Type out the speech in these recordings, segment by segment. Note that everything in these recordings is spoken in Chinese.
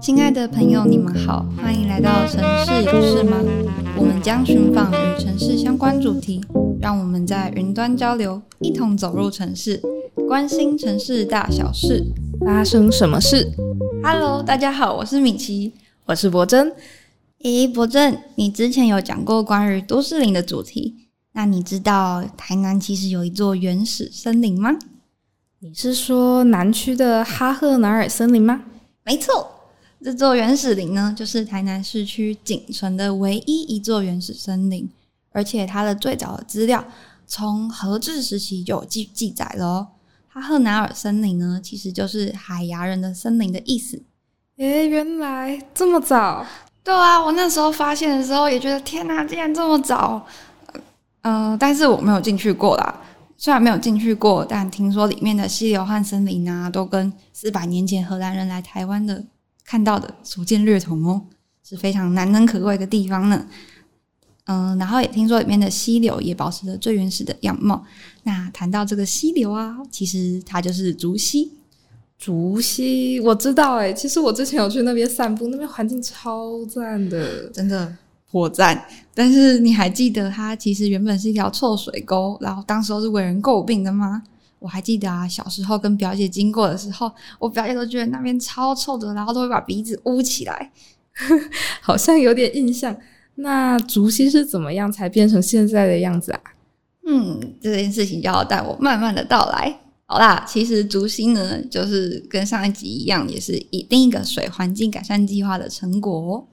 亲爱的朋友，你们好，欢迎来到城市有事吗？我们将寻访与城市相关主题，让我们在云端交流，一同走入城市，关心城市大小事，发生什么事？Hello，大家好，我是米奇，我是博珍。咦，博珍，你之前有讲过关于都市林的主题，那你知道台南其实有一座原始森林吗？你是说南区的哈赫南尔森林吗？没错，这座原始林呢，就是台南市区仅存的唯一一座原始森林，而且它的最早的资料从荷治时期就有记记载了哦。哈赫南尔森林呢，其实就是海牙人的森林的意思。诶，原来这么早。对啊，我那时候发现的时候也觉得天哪，竟然这么早。嗯、呃，但是我没有进去过啦。虽然没有进去过，但听说里面的溪流和森林啊，都跟四百年前荷兰人来台湾的看到的所见略同哦，是非常难能可贵的地方呢。嗯、呃，然后也听说里面的溪流也保持着最原始的样貌。那谈到这个溪流啊，其实它就是竹溪。竹溪我知道诶，其实我之前有去那边散步，那边环境超赞的，真的。火赞，但是你还记得它其实原本是一条臭水沟，然后当时候是为人诟病的吗？我还记得啊，小时候跟表姐经过的时候，我表姐都觉得那边超臭的，然后都会把鼻子捂起来，好像有点印象。那竹溪是怎么样才变成现在的样子啊？嗯，这件事情就要带我慢慢的道来。好啦，其实竹溪呢，就是跟上一集一样，也是以另一个水环境改善计划的成果。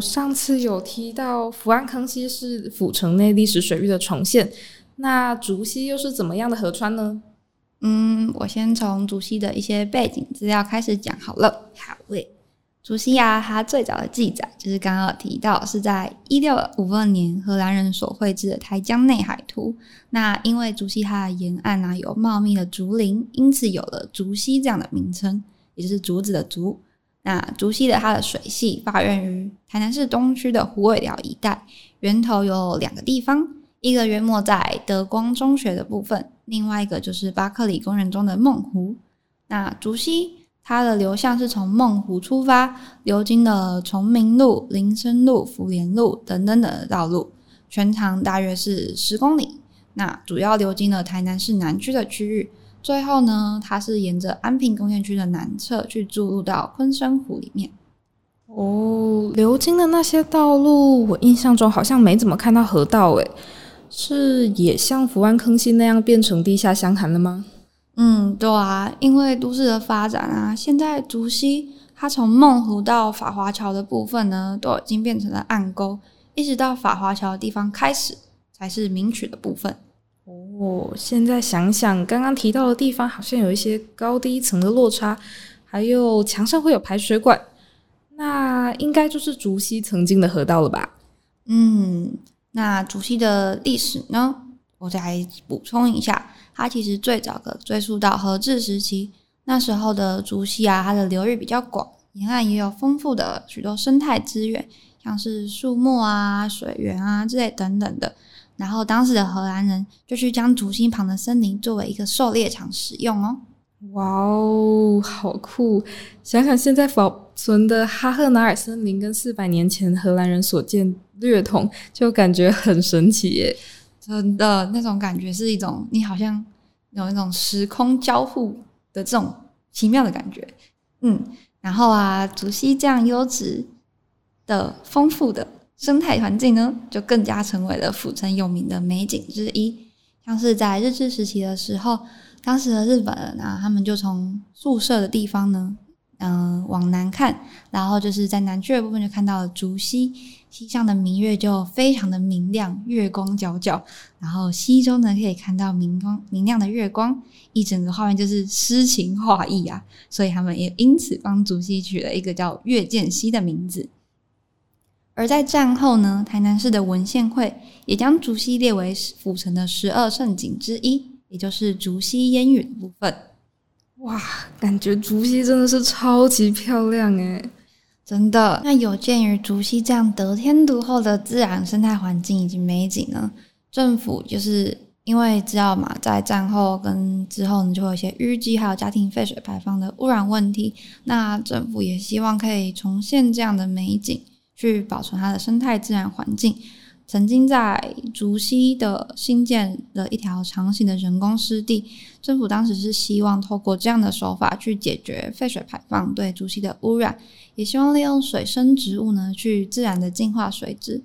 上次有提到福安坑溪是府城内历史水域的重现，那竹溪又是怎么样的河川呢？嗯，我先从竹溪的一些背景资料开始讲好了。好嘞，竹溪啊，它最早的记载就是刚刚有提到是在一六五二年荷兰人所绘制的台江内海图。那因为竹溪它的沿岸啊有茂密的竹林，因此有了竹溪这样的名称，也就是竹子的竹。那竹溪的它的水系发源于台南市东区的虎尾寮一带，源头有两个地方，一个约莫在德光中学的部分，另外一个就是巴克里公园中的梦湖。那竹溪它的流向是从梦湖出发，流经了崇明路、林森路、福联路等等的道路，全长大约是十公里。那主要流经了台南市南区的区域。最后呢，它是沿着安平工业区的南侧去注入到昆山湖里面。哦，流经的那些道路，我印象中好像没怎么看到河道，诶，是也像福安坑溪那样变成地下箱涵了吗？嗯，对啊，因为都市的发展啊，现在竹溪它从梦湖到法华桥的部分呢，都已经变成了暗沟，一直到法华桥的地方开始才是明渠的部分。我，现在想想，刚刚提到的地方好像有一些高低层的落差，还有墙上会有排水管，那应该就是竹溪曾经的河道了吧？嗯，那竹溪的历史呢？我再补充一下，它其实最早的追溯到河治时期，那时候的竹溪啊，它的流域比较广，沿岸也有丰富的许多生态资源，像是树木啊、水源啊之类等等的。然后当时的荷兰人就去将竹溪旁的森林作为一个狩猎场使用哦。哇哦，好酷！想想现在保存的哈赫纳尔森林跟四百年前荷兰人所见略同，就感觉很神奇耶。真的，那种感觉是一种你好像有一种时空交互的这种奇妙的感觉。嗯，然后啊，竹溪这样优质的、丰富的。生态环境呢，就更加成为了府城有名的美景之一。像是在日治时期的时候，当时的日本人啊，他们就从宿舍的地方呢，嗯、往南看，然后就是在南区的部分就看到了竹溪，溪上的明月就非常的明亮，月光皎皎，然后溪中呢可以看到明光明亮的月光，一整个画面就是诗情画意啊，所以他们也因此帮竹溪取了一个叫月见溪的名字。而在战后呢，台南市的文献会也将竹溪列为府城的十二胜景之一，也就是竹溪烟雨的部分。哇，感觉竹溪真的是超级漂亮诶，真的。那有鉴于竹溪这样得天独厚的自然生态环境以及美景呢，政府就是因为知道嘛，在战后跟之后呢，就会有一些淤积还有家庭废水排放的污染问题。那政府也希望可以重现这样的美景，去保存它的生态自然环境。曾经在竹溪的新建了一条长形的人工湿地，政府当时是希望透过这样的手法去解决废水排放对竹溪的污染，也希望利用水生植物呢去自然的净化水质。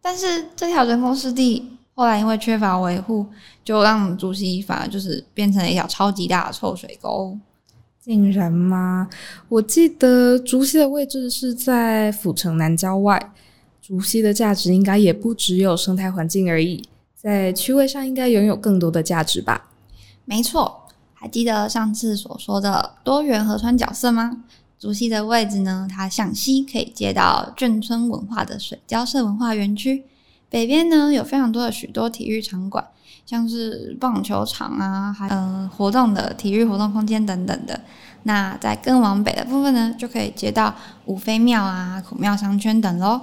但是这条人工湿地后来因为缺乏维护，就让竹溪反而就是变成了一条超级大的臭水沟。竟然吗？我记得竹溪的位置是在府城南郊外。竹溪的价值应该也不只有生态环境而已，在区位上应该拥有更多的价值吧？没错，还记得上次所说的多元河川角色吗？竹溪的位置呢，它向西可以接到眷村文化的水交社文化园区，北边呢有非常多的许多体育场馆，像是棒球场啊，还呃活动的体育活动空间等等的。那在更往北的部分呢，就可以接到五妃庙啊、孔庙商圈等喽。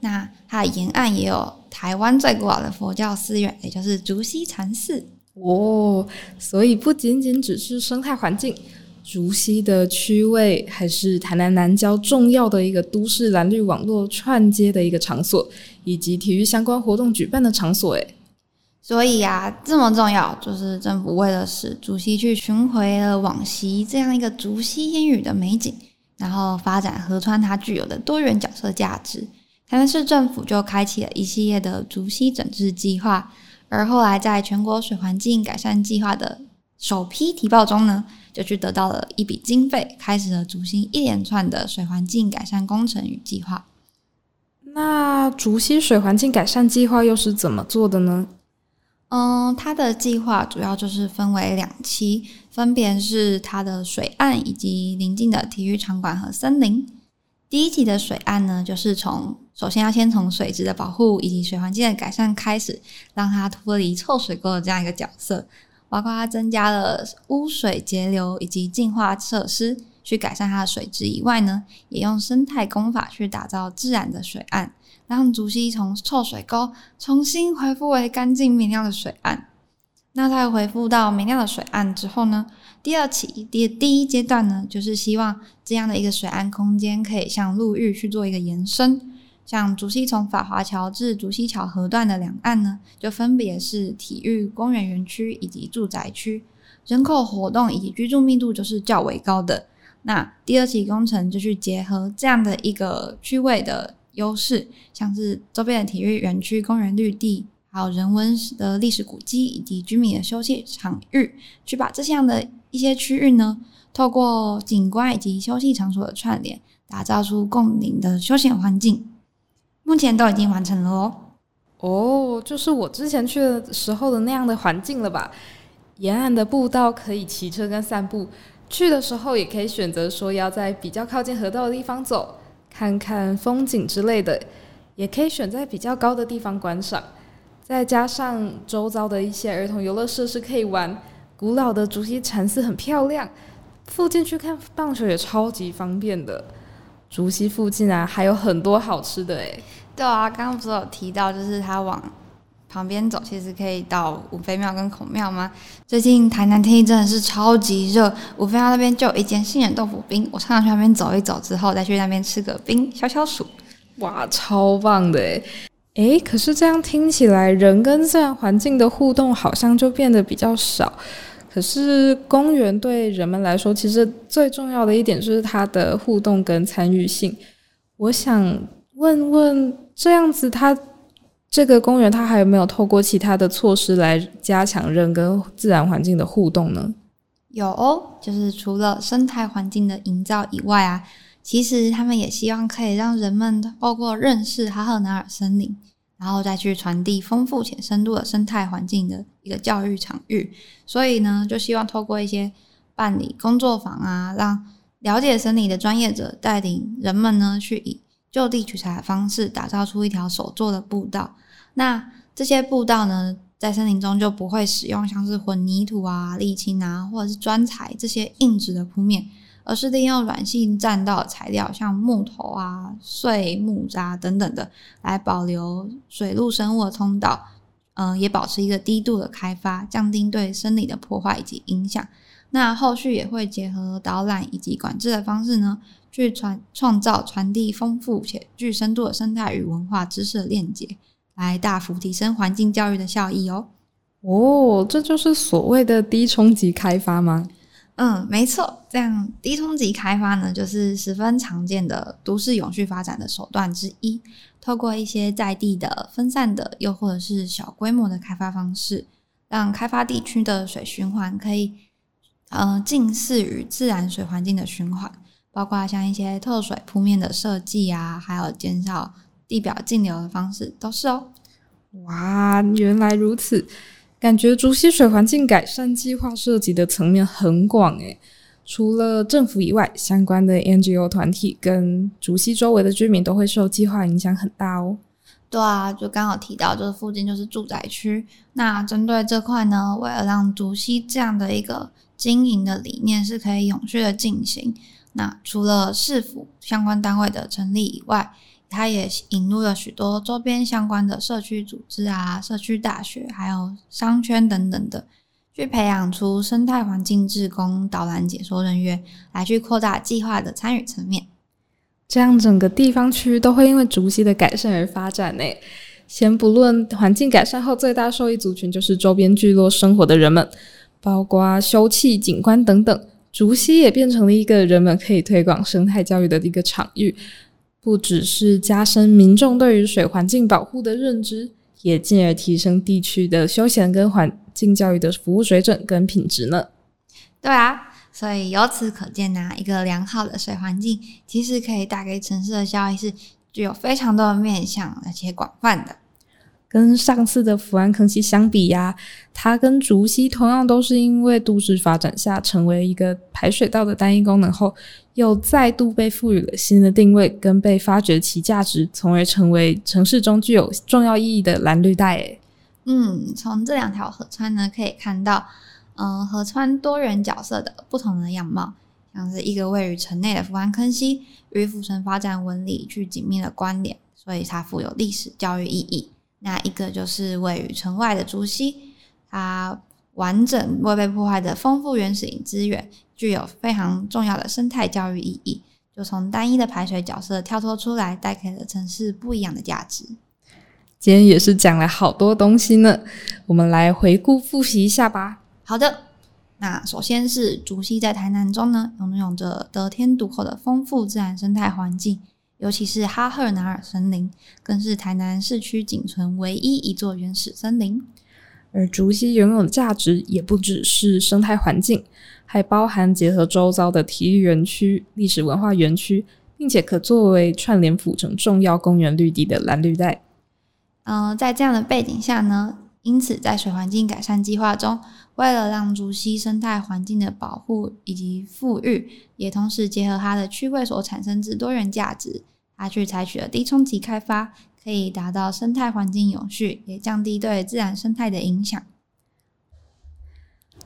那它的沿岸也有台湾最古老的佛教寺院，也就是竹溪禅寺哦。所以不仅仅只是生态环境，竹溪的区位还是台南南郊重要的一个都市蓝绿网络串接的一个场所，以及体育相关活动举办的场所。诶，所以啊，这么重要，就是政府为了使竹溪去寻回了往昔这样一个竹溪烟雨的美景，然后发展河川它具有的多元角色价值。台南市政府就开启了一系列的竹溪整治计划，而后来在全国水环境改善计划的首批提报中呢，就去得到了一笔经费，开始了竹溪一连串的水环境改善工程与计划。那竹溪水环境改善计划又是怎么做的呢？嗯，它的计划主要就是分为两期，分别是它的水岸以及邻近的体育场馆和森林。第一期的水岸呢，就是从首先要先从水质的保护以及水环境的改善开始，让它脱离臭水沟的这样一个角色，包括它增加了污水截流以及净化设施，去改善它的水质以外呢，也用生态工法去打造自然的水岸，让竹溪从臭水沟重新恢复为干净明亮的水岸。那在恢复到明亮的水岸之后呢，第二期第第一阶段呢，就是希望这样的一个水岸空间可以向陆域去做一个延伸。像竹溪从法华桥至竹溪桥河段的两岸呢，就分别是体育公园园区以及住宅区，人口活动以及居住密度就是较为高的。那第二期工程就去结合这样的一个区位的优势，像是周边的体育园区、公园绿地。还有人文的历史古迹以及居民的休息场域，去把这项的一些区域呢，透过景观以及休息场所的串联，打造出共赢的休闲环境。目前都已经完成了哦。哦，就是我之前去的时候的那样的环境了吧？沿岸的步道可以骑车跟散步，去的时候也可以选择说要在比较靠近河道的地方走，看看风景之类的，也可以选在比较高的地方观赏。再加上周遭的一些儿童游乐设施可以玩，古老的竹溪禅寺很漂亮，附近去看棒球也超级方便的。竹溪附近啊，还有很多好吃的诶。对啊，刚刚不是有提到，就是它往旁边走，其实可以到五妃庙跟孔庙吗？最近台南天气真的是超级热，五妃庙那边就有一间杏仁豆腐冰，我常常去那边走一走之后，再去那边吃个冰消消暑。哇，超棒的诶。诶，可是这样听起来，人跟自然环境的互动好像就变得比较少。可是公园对人们来说，其实最重要的一点就是它的互动跟参与性。我想问问，这样子它这个公园它还有没有透过其他的措施来加强人跟自然环境的互动呢？有哦，就是除了生态环境的营造以外啊。其实他们也希望可以让人们透过认识哈赫南尔森林，然后再去传递丰富且深度的生态环境的一个教育场域。所以呢，就希望透过一些办理工作坊啊，让了解森林的专业者带领人们呢，去以就地取材的方式打造出一条手作的步道。那这些步道呢，在森林中就不会使用像是混凝土啊、沥青啊，或者是砖材这些硬质的铺面。而是利用软性栈道材料，像木头啊、碎木渣等等的，来保留水陆生物的通道，嗯、也保持一个低度的开发，降低对生理的破坏以及影响。那后续也会结合导览以及管制的方式呢，去传创造传递丰富且具深度的生态与文化知识的链接，来大幅提升环境教育的效益哦。哦，这就是所谓的低冲击开发吗？嗯，没错，这样低冲击开发呢，就是十分常见的都市永续发展的手段之一。透过一些在地的分散的，又或者是小规模的开发方式，让开发地区的水循环可以，呃，近似于自然水环境的循环，包括像一些透水铺面的设计啊，还有减少地表径流的方式，都是哦。哇，原来如此。感觉竹溪水环境改善计划涉及的层面很广诶，除了政府以外，相关的 NGO 团体跟竹溪周围的居民都会受计划影响很大哦。对啊，就刚好提到，就是附近就是住宅区。那针对这块呢，为了让竹溪这样的一个经营的理念是可以永续的进行，那除了市府相关单位的成立以外，它也引入了许多周边相关的社区组织啊、社区大学，还有商圈等等的，去培养出生态环境志工、导览解说人员，来去扩大计划的参与层面。这样整个地方区都会因为竹溪的改善而发展呢。先不论环境改善后最大受益族群就是周边聚落生活的人们，包括休憩景观等等，竹溪也变成了一个人们可以推广生态教育的一个场域。不只是加深民众对于水环境保护的认知，也进而提升地区的休闲跟环境教育的服务水准跟品质呢。对啊，所以由此可见呐，一个良好的水环境其实可以带给城市的效益是具有非常多的面向，而且广泛的。跟上次的福安坑溪相比呀，它跟竹溪同样都是因为都市发展下成为一个排水道的单一功能后，又再度被赋予了新的定位跟被发掘其价值，从而成为城市中具有重要意义的蓝绿带。诶，嗯，从这两条河川呢，可以看到，嗯、河川多元角色的不同的样貌，像是一个位于城内的福安坑溪，与府城发展纹理具紧密的关联，所以它富有历史教育意义。那一个就是位于城外的竹溪，它完整未被破坏的丰富原始林资源，具有非常重要的生态教育意义。就从单一的排水角色跳脱出来，带给了城市不一样的价值。今天也是讲了好多东西呢，我们来回顾复习一下吧。好的，那首先是竹溪在台南中呢，拥有着得天独厚的丰富自然生态环境。尤其是哈赫拿尔森林，更是台南市区仅存唯一一座原始森林。而竹溪拥有的价值也不只是生态环境，还包含结合周遭的体育园区、历史文化园区，并且可作为串联府城重要公园绿地的蓝绿带。嗯、呃，在这样的背景下呢，因此在水环境改善计划中，为了让竹溪生态环境的保护以及复育，也同时结合它的区位所产生之多元价值。它去采取了低冲击开发，可以达到生态环境永续，也降低对自然生态的影响。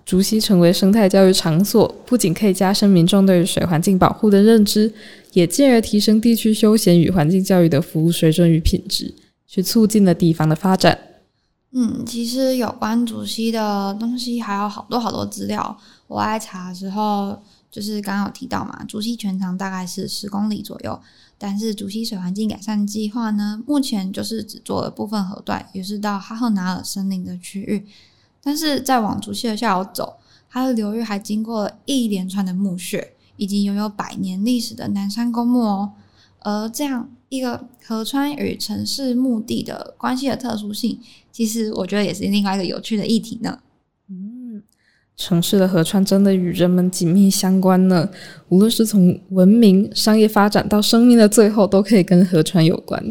竹溪成为生态教育场所，不仅可以加深民众对于水环境保护的认知，也进而提升地区休闲与环境教育的服务水准与品质，去促进了地方的发展。嗯，其实有关竹溪的东西还有好多好多资料，我爱查的时候。就是刚刚有提到嘛，竹溪全长大概是十公里左右，但是竹溪水环境改善计划呢，目前就是只做了部分河段，也是到哈赫拿尔森林的区域。但是再往竹溪的下游走，它的流域还经过了一连串的墓穴，以及拥有百年历史的南山公墓哦。而这样一个河川与城市墓地的关系的特殊性，其实我觉得也是另外一个有趣的议题呢。嗯城市的河川真的与人们紧密相关呢，无论是从文明、商业发展到生命的最后，都可以跟河川有关。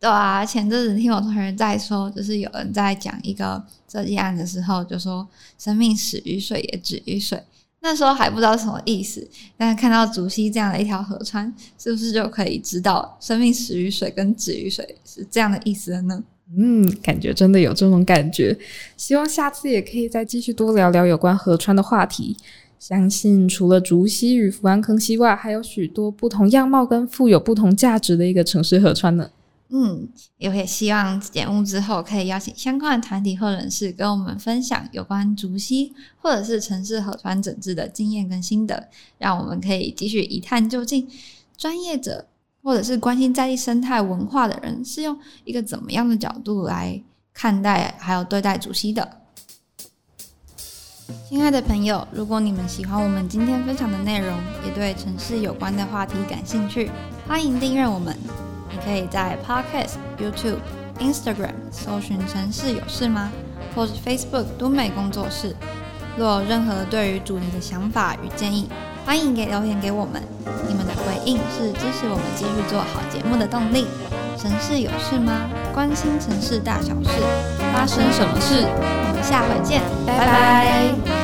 对啊，前阵子听我同学在说，就是有人在讲一个设计案的时候，就说“生命始于水，也止于水”。那时候还不知道什么意思，但是看到竹溪这样的一条河川，是不是就可以知道“生命始于水”跟“止于水”是这样的意思了呢？嗯，感觉真的有这种感觉。希望下次也可以再继续多聊聊有关河川的话题。相信除了竹溪与福安坑溪外，还有许多不同样貌跟富有不同价值的一个城市河川呢。嗯，也会希望节目之后可以邀请相关的团体或人士跟我们分享有关竹溪或者是城市河川整治的经验跟心得，让我们可以继续一探究竟。专业者或者是关心在地生态文化的人是用一个怎么样的角度来看待还有对待竹溪的？亲爱的朋友，如果你们喜欢我们今天分享的内容，也对城市有关的话题感兴趣，欢迎订阅我们。可以在 Podcast、YouTube、Instagram 搜寻“城市有事吗”或是 Facebook“ 敦美工作室”。若有任何对于主题的想法与建议，欢迎给留言给我们。你们的回应是支持我们继续做好节目的动力。城市有事吗？关心城市大小事，发生什么事？我们下回见，拜拜。